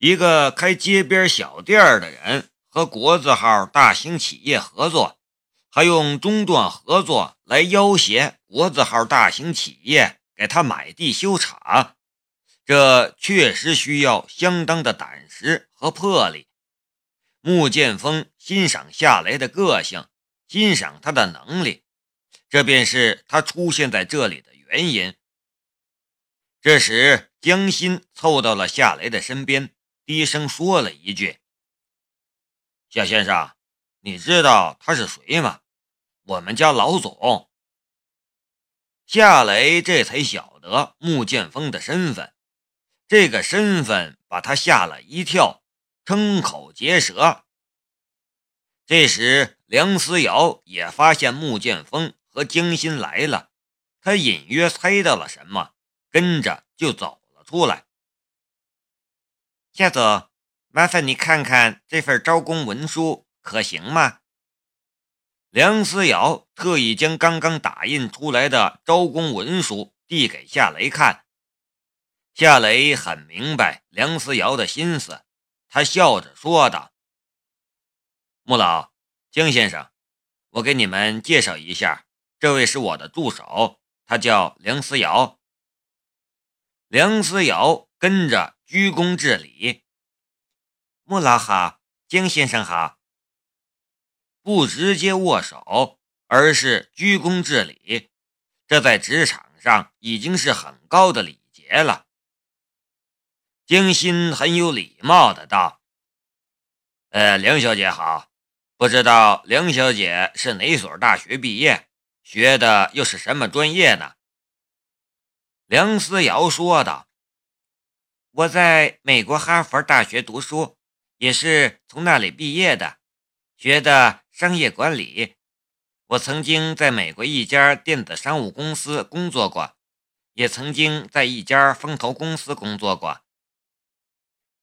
一个开街边小店的人和国字号大型企业合作，还用中断合作来要挟国字号大型企业给他买地修厂，这确实需要相当的胆识和魄力。穆剑锋欣赏夏雷的个性，欣赏他的能力，这便是他出现在这里的原因。这时，江心凑到了夏雷的身边。低声说了一句：“夏先生，你知道他是谁吗？我们家老总。”夏雷这才晓得穆剑锋的身份，这个身份把他吓了一跳，瞠口结舌。这时，梁思瑶也发现穆剑锋和江心来了，他隐约猜到了什么，跟着就走了出来。夏总，麻烦你看看这份招工文书可行吗？梁思瑶特意将刚刚打印出来的招工文书递给夏雷看。夏雷很明白梁思瑶的心思，他笑着说道：“穆老，江先生，我给你们介绍一下，这位是我的助手，他叫梁思瑶。”梁思瑶跟着。鞠躬致礼，穆老好，江先生好。不直接握手，而是鞠躬致礼，这在职场上已经是很高的礼节了。江心很有礼貌的道：“呃，梁小姐好，不知道梁小姐是哪所大学毕业，学的又是什么专业呢？”梁思瑶说道。我在美国哈佛大学读书，也是从那里毕业的，学的商业管理。我曾经在美国一家电子商务公司工作过，也曾经在一家风投公司工作过。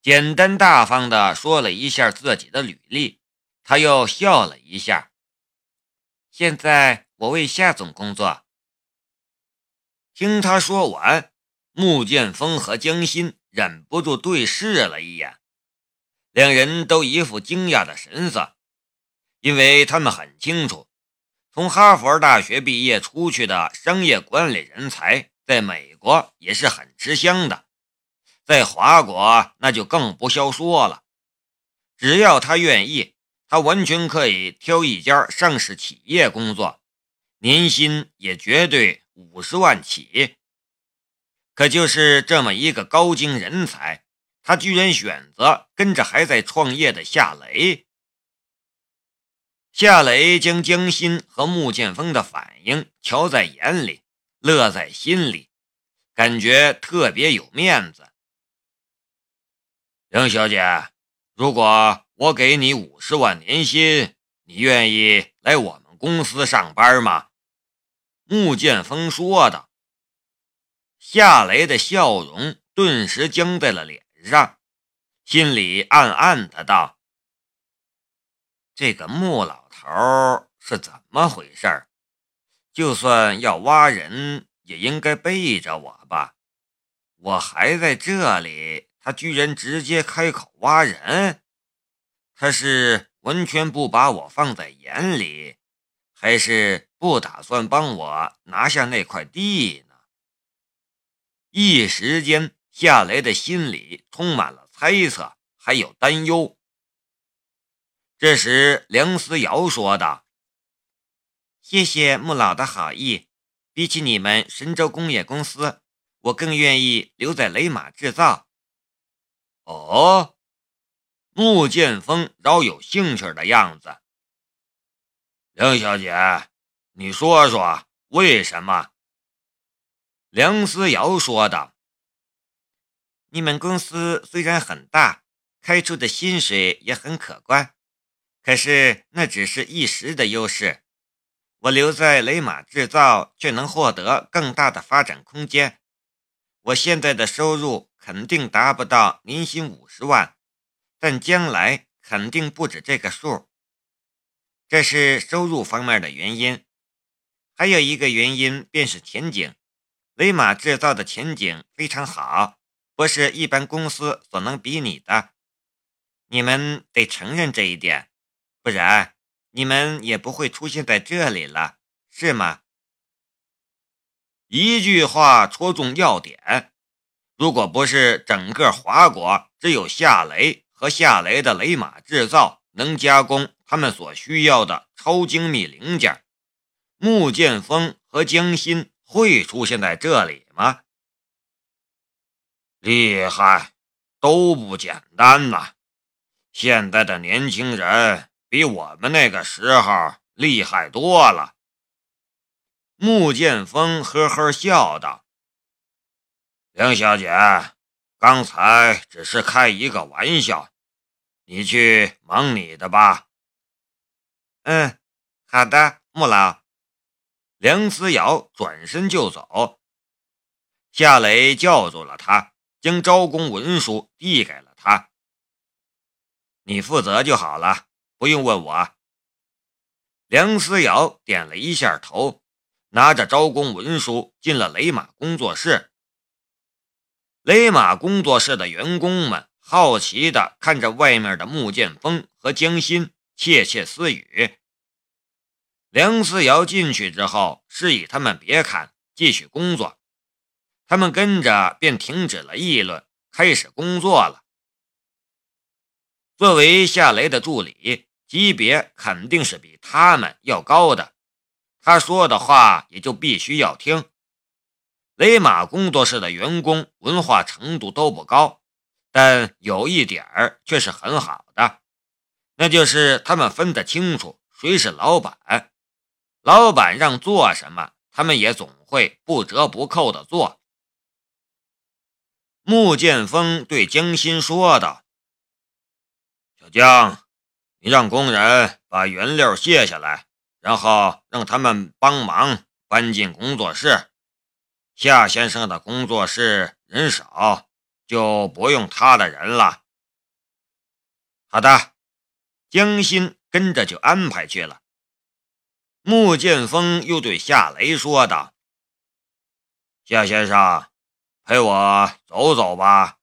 简单大方地说了一下自己的履历，他又笑了一下。现在我为夏总工作。听他说完，穆剑锋和江心。忍不住对视了一眼，两人都一副惊讶的神色，因为他们很清楚，从哈佛大学毕业出去的商业管理人才，在美国也是很吃香的，在华国那就更不消说了。只要他愿意，他完全可以挑一家上市企业工作，年薪也绝对五十万起。可就是这么一个高精人才，他居然选择跟着还在创业的夏雷。夏雷将江心和穆剑锋的反应瞧在眼里，乐在心里，感觉特别有面子。梁小姐，如果我给你五十万年薪，你愿意来我们公司上班吗？穆剑锋说道。夏雷的笑容顿时僵在了脸上，心里暗暗的道：“这个穆老头是怎么回事？就算要挖人，也应该背着我吧？我还在这里，他居然直接开口挖人，他是完全不把我放在眼里，还是不打算帮我拿下那块地？”一时间，夏雷的心里充满了猜测，还有担忧。这时，梁思瑶说道：“谢谢穆老的好意。比起你们神州工业公司，我更愿意留在雷马制造。”哦，穆剑锋饶有兴趣的样子。梁小姐，你说说为什么？梁思瑶说道：“你们公司虽然很大，开出的薪水也很可观，可是那只是一时的优势。我留在雷马制造，却能获得更大的发展空间。我现在的收入肯定达不到年薪五十万，但将来肯定不止这个数。这是收入方面的原因，还有一个原因便是前景。”雷马制造的前景非常好，不是一般公司所能比拟的。你们得承认这一点，不然你们也不会出现在这里了，是吗？一句话戳中要点。如果不是整个华国只有夏雷和夏雷的雷马制造能加工他们所需要的超精密零件，穆剑锋和江心会出现在这里吗？厉害，都不简单呐！现在的年轻人比我们那个时候厉害多了。穆剑锋呵呵笑道：“梁小姐，刚才只是开一个玩笑，你去忙你的吧。”“嗯，好的，穆老。”梁思瑶转身就走，夏雷叫住了他，将招工文书递给了他。你负责就好了，不用问我。梁思瑶点了一下头，拿着招工文书进了雷马工作室。雷马工作室的员工们好奇地看着外面的穆剑锋和江心，窃窃私语。梁思瑶进去之后，示意他们别看，继续工作。他们跟着便停止了议论，开始工作了。作为夏雷的助理，级别肯定是比他们要高的，他说的话也就必须要听。雷马工作室的员工文化程度都不高，但有一点儿却是很好的，那就是他们分得清楚谁是老板，老板让做什么，他们也总会不折不扣的做。穆剑锋对江心说道。小江，你让工人把原料卸下来，然后让他们帮忙搬进工作室。夏先生的工作室人少，就不用他的人了。好的，江心跟着就安排去了。穆剑锋又对夏雷说道：“夏先生，陪我走走吧。”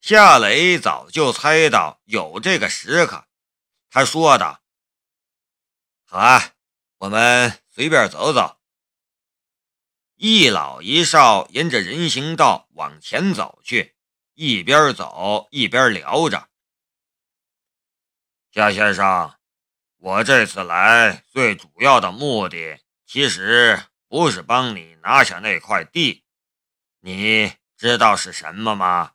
夏雷早就猜到有这个时刻，他说道：“好啊，我们随便走走。”一老一少沿着人行道往前走去，一边走一边聊着。夏先生，我这次来最主要的目的，其实不是帮你拿下那块地，你知道是什么吗？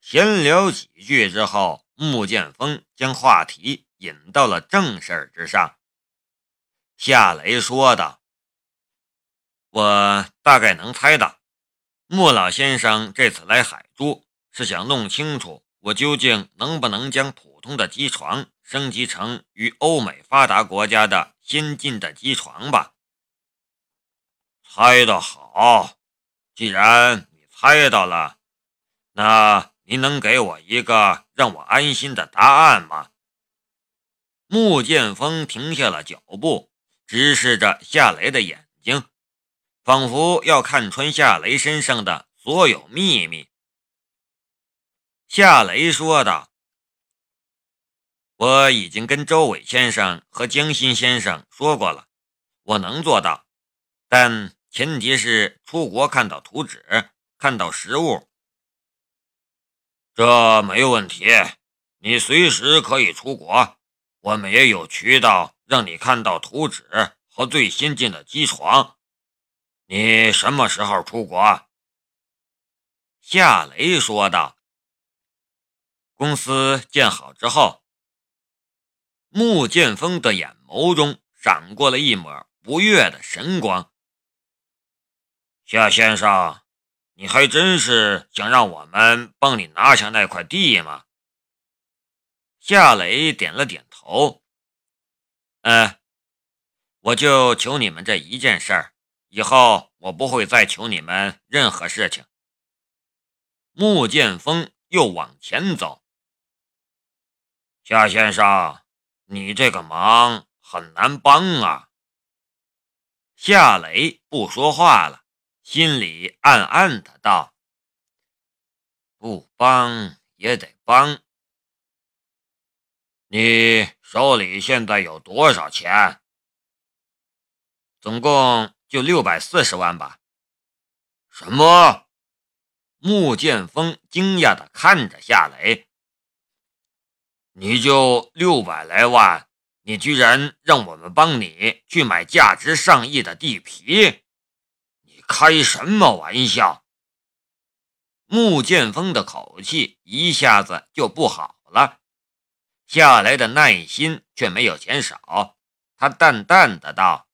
闲聊几句之后，穆剑锋将话题引到了正事儿之上。夏雷说道：“我大概能猜到，穆老先生这次来海珠是想弄清楚我究竟能不能将普通的机床升级成与欧美发达国家的先进的机床吧？”猜得好，既然你猜到了，那……您能给我一个让我安心的答案吗？穆剑锋停下了脚步，直视着夏雷的眼睛，仿佛要看穿夏雷身上的所有秘密。夏雷说道：“我已经跟周伟先生和江心先生说过了，我能做到，但前提是出国看到图纸，看到实物。”这没问题，你随时可以出国，我们也有渠道让你看到图纸和最先进的机床。你什么时候出国？夏雷说道。公司建好之后，穆剑锋的眼眸中闪过了一抹不悦的神光。夏先生。你还真是想让我们帮你拿下那块地吗？夏雷点了点头。嗯，我就求你们这一件事儿，以后我不会再求你们任何事情。穆剑锋又往前走。夏先生，你这个忙很难帮啊。夏雷不说话了。心里暗暗的道。不帮也得帮。你手里现在有多少钱？总共就六百四十万吧。什么？穆剑锋惊讶的看着夏雷。你就六百来万，你居然让我们帮你去买价值上亿的地皮？你开什么玩笑？穆剑锋的口气一下子就不好了。夏雷的耐心却没有减少，他淡淡的道：“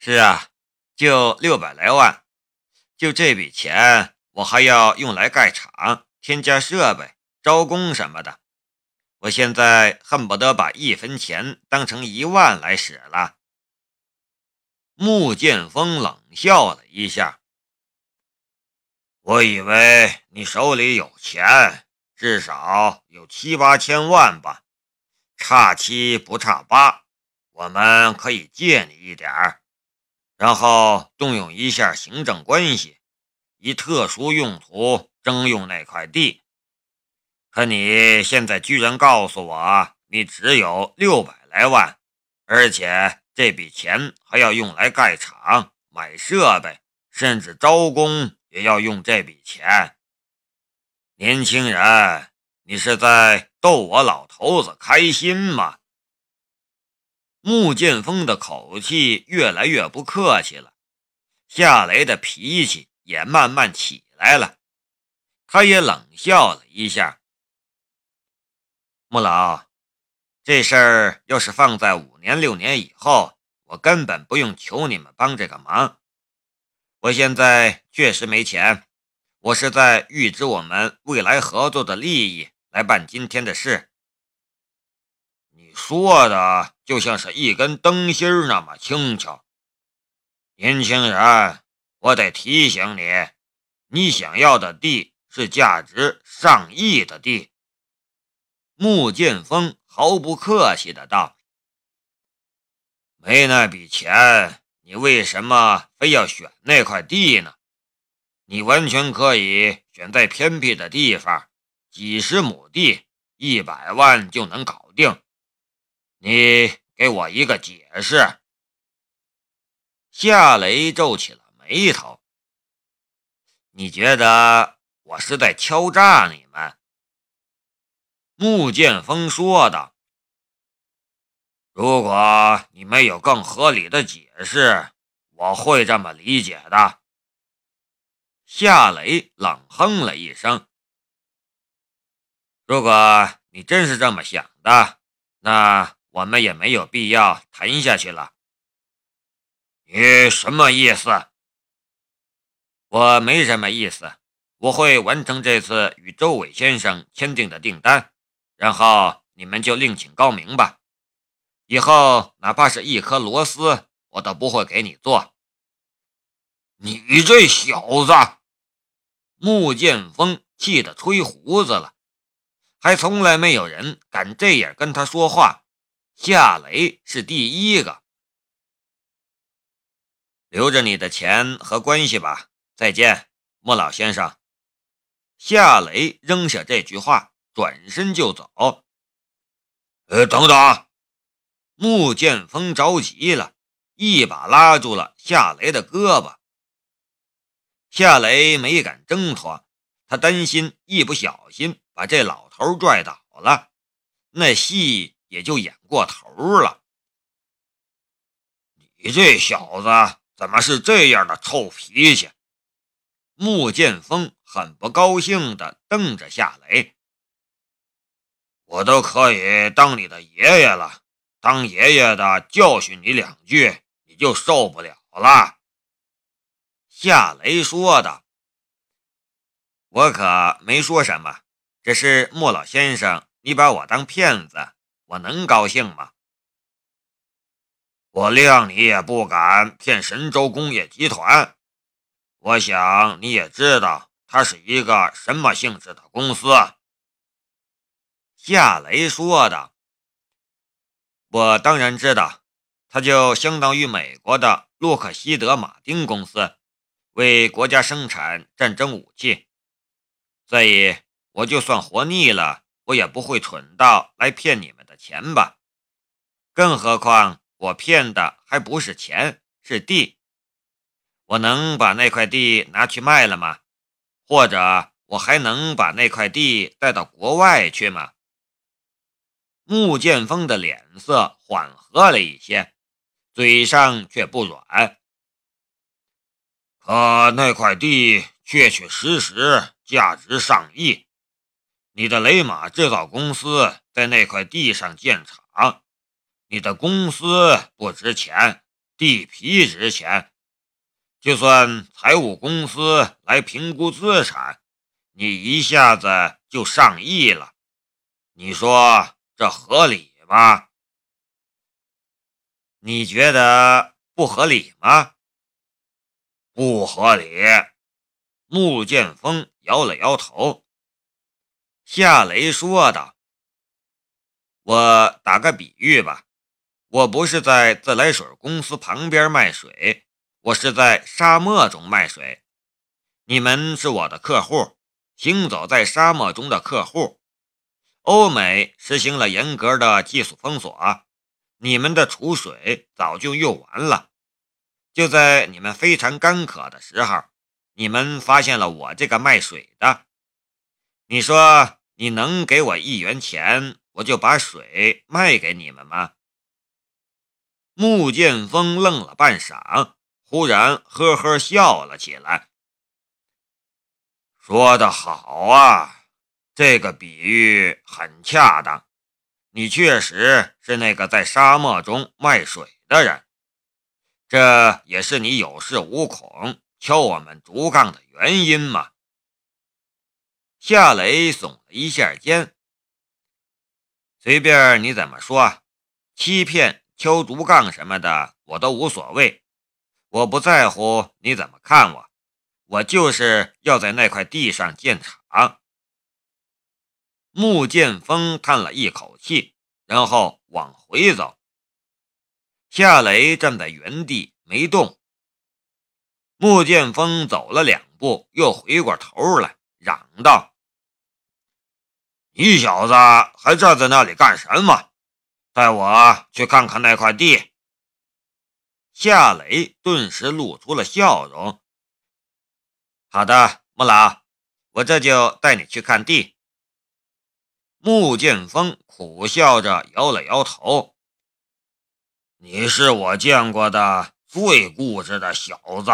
是啊，就六百来万，就这笔钱，我还要用来盖厂、添加设备。”招工什么的，我现在恨不得把一分钱当成一万来使了。穆剑锋冷笑了一下，我以为你手里有钱，至少有七八千万吧，差七不差八，我们可以借你一点儿，然后动用一下行政关系，以特殊用途征用那块地。可你现在居然告诉我，你只有六百来万，而且这笔钱还要用来盖厂、买设备，甚至招工也要用这笔钱。年轻人，你是在逗我老头子开心吗？穆剑锋的口气越来越不客气了，夏雷的脾气也慢慢起来了，他也冷笑了一下。穆老，这事儿要是放在五年六年以后，我根本不用求你们帮这个忙。我现在确实没钱，我是在预支我们未来合作的利益来办今天的事。你说的就像是一根灯芯儿那么轻巧。年轻人，我得提醒你，你想要的地是价值上亿的地。穆剑锋毫不客气的道：“没那笔钱，你为什么非要选那块地呢？你完全可以选在偏僻的地方，几十亩地，一百万就能搞定。你给我一个解释。”夏雷皱起了眉头：“你觉得我是在敲诈你们？”穆剑锋说道：“如果你没有更合理的解释，我会这么理解的。”夏雷冷哼了一声：“如果你真是这么想的，那我们也没有必要谈下去了。”你什么意思？我没什么意思，我会完成这次与周伟先生签订的订单。然后你们就另请高明吧，以后哪怕是一颗螺丝，我都不会给你做。你这小子！穆剑锋气得吹胡子了，还从来没有人敢这样跟他说话。夏雷是第一个。留着你的钱和关系吧，再见，穆老先生。夏雷扔下这句话。转身就走。呃，等等！穆剑锋着急了，一把拉住了夏雷的胳膊。夏雷没敢挣脱，他担心一不小心把这老头拽倒了，那戏也就演过头了。你这小子怎么是这样的臭脾气？穆剑锋很不高兴地瞪着夏雷。我都可以当你的爷爷了，当爷爷的教训你两句，你就受不了了。”夏雷说道。“我可没说什么，只是莫老先生，你把我当骗子，我能高兴吗？”“我谅你也不敢骗神州工业集团，我想你也知道，它是一个什么性质的公司。”夏雷说的，我当然知道，它就相当于美国的洛克希德马丁公司，为国家生产战争武器。所以我就算活腻了，我也不会蠢到来骗你们的钱吧？更何况我骗的还不是钱，是地。我能把那块地拿去卖了吗？或者我还能把那块地带到国外去吗？穆剑锋的脸色缓和了一些，嘴上却不软。可那块地确确实实价值上亿，你的雷马制造公司在那块地上建厂，你的公司不值钱，地皮值钱。就算财务公司来评估资产，你一下子就上亿了，你说这合理吗？你觉得不合理吗？不合理。穆剑锋摇了摇头。夏雷说道：“我打个比喻吧，我不是在自来水公司旁边卖水。”我是在沙漠中卖水，你们是我的客户，行走在沙漠中的客户。欧美实行了严格的技术封锁，你们的储水早就用完了。就在你们非常干渴的时候，你们发现了我这个卖水的。你说你能给我一元钱，我就把水卖给你们吗？穆剑锋愣了半晌。忽然呵呵笑了起来，说得好啊，这个比喻很恰当。你确实是那个在沙漠中卖水的人，这也是你有恃无恐敲我们竹杠的原因嘛？夏雷耸了一下肩，随便你怎么说，欺骗、敲竹杠什么的，我都无所谓。我不在乎你怎么看我，我就是要在那块地上建厂。穆剑锋叹了一口气，然后往回走。夏雷站在原地没动。穆剑锋走了两步，又回过头来，嚷道：“你小子还站在那里干什么？带我去看看那块地。”夏雷顿时露出了笑容。好的，穆老，我这就带你去看地。穆剑锋苦笑着摇了摇头：“你是我见过的最固执的小子。”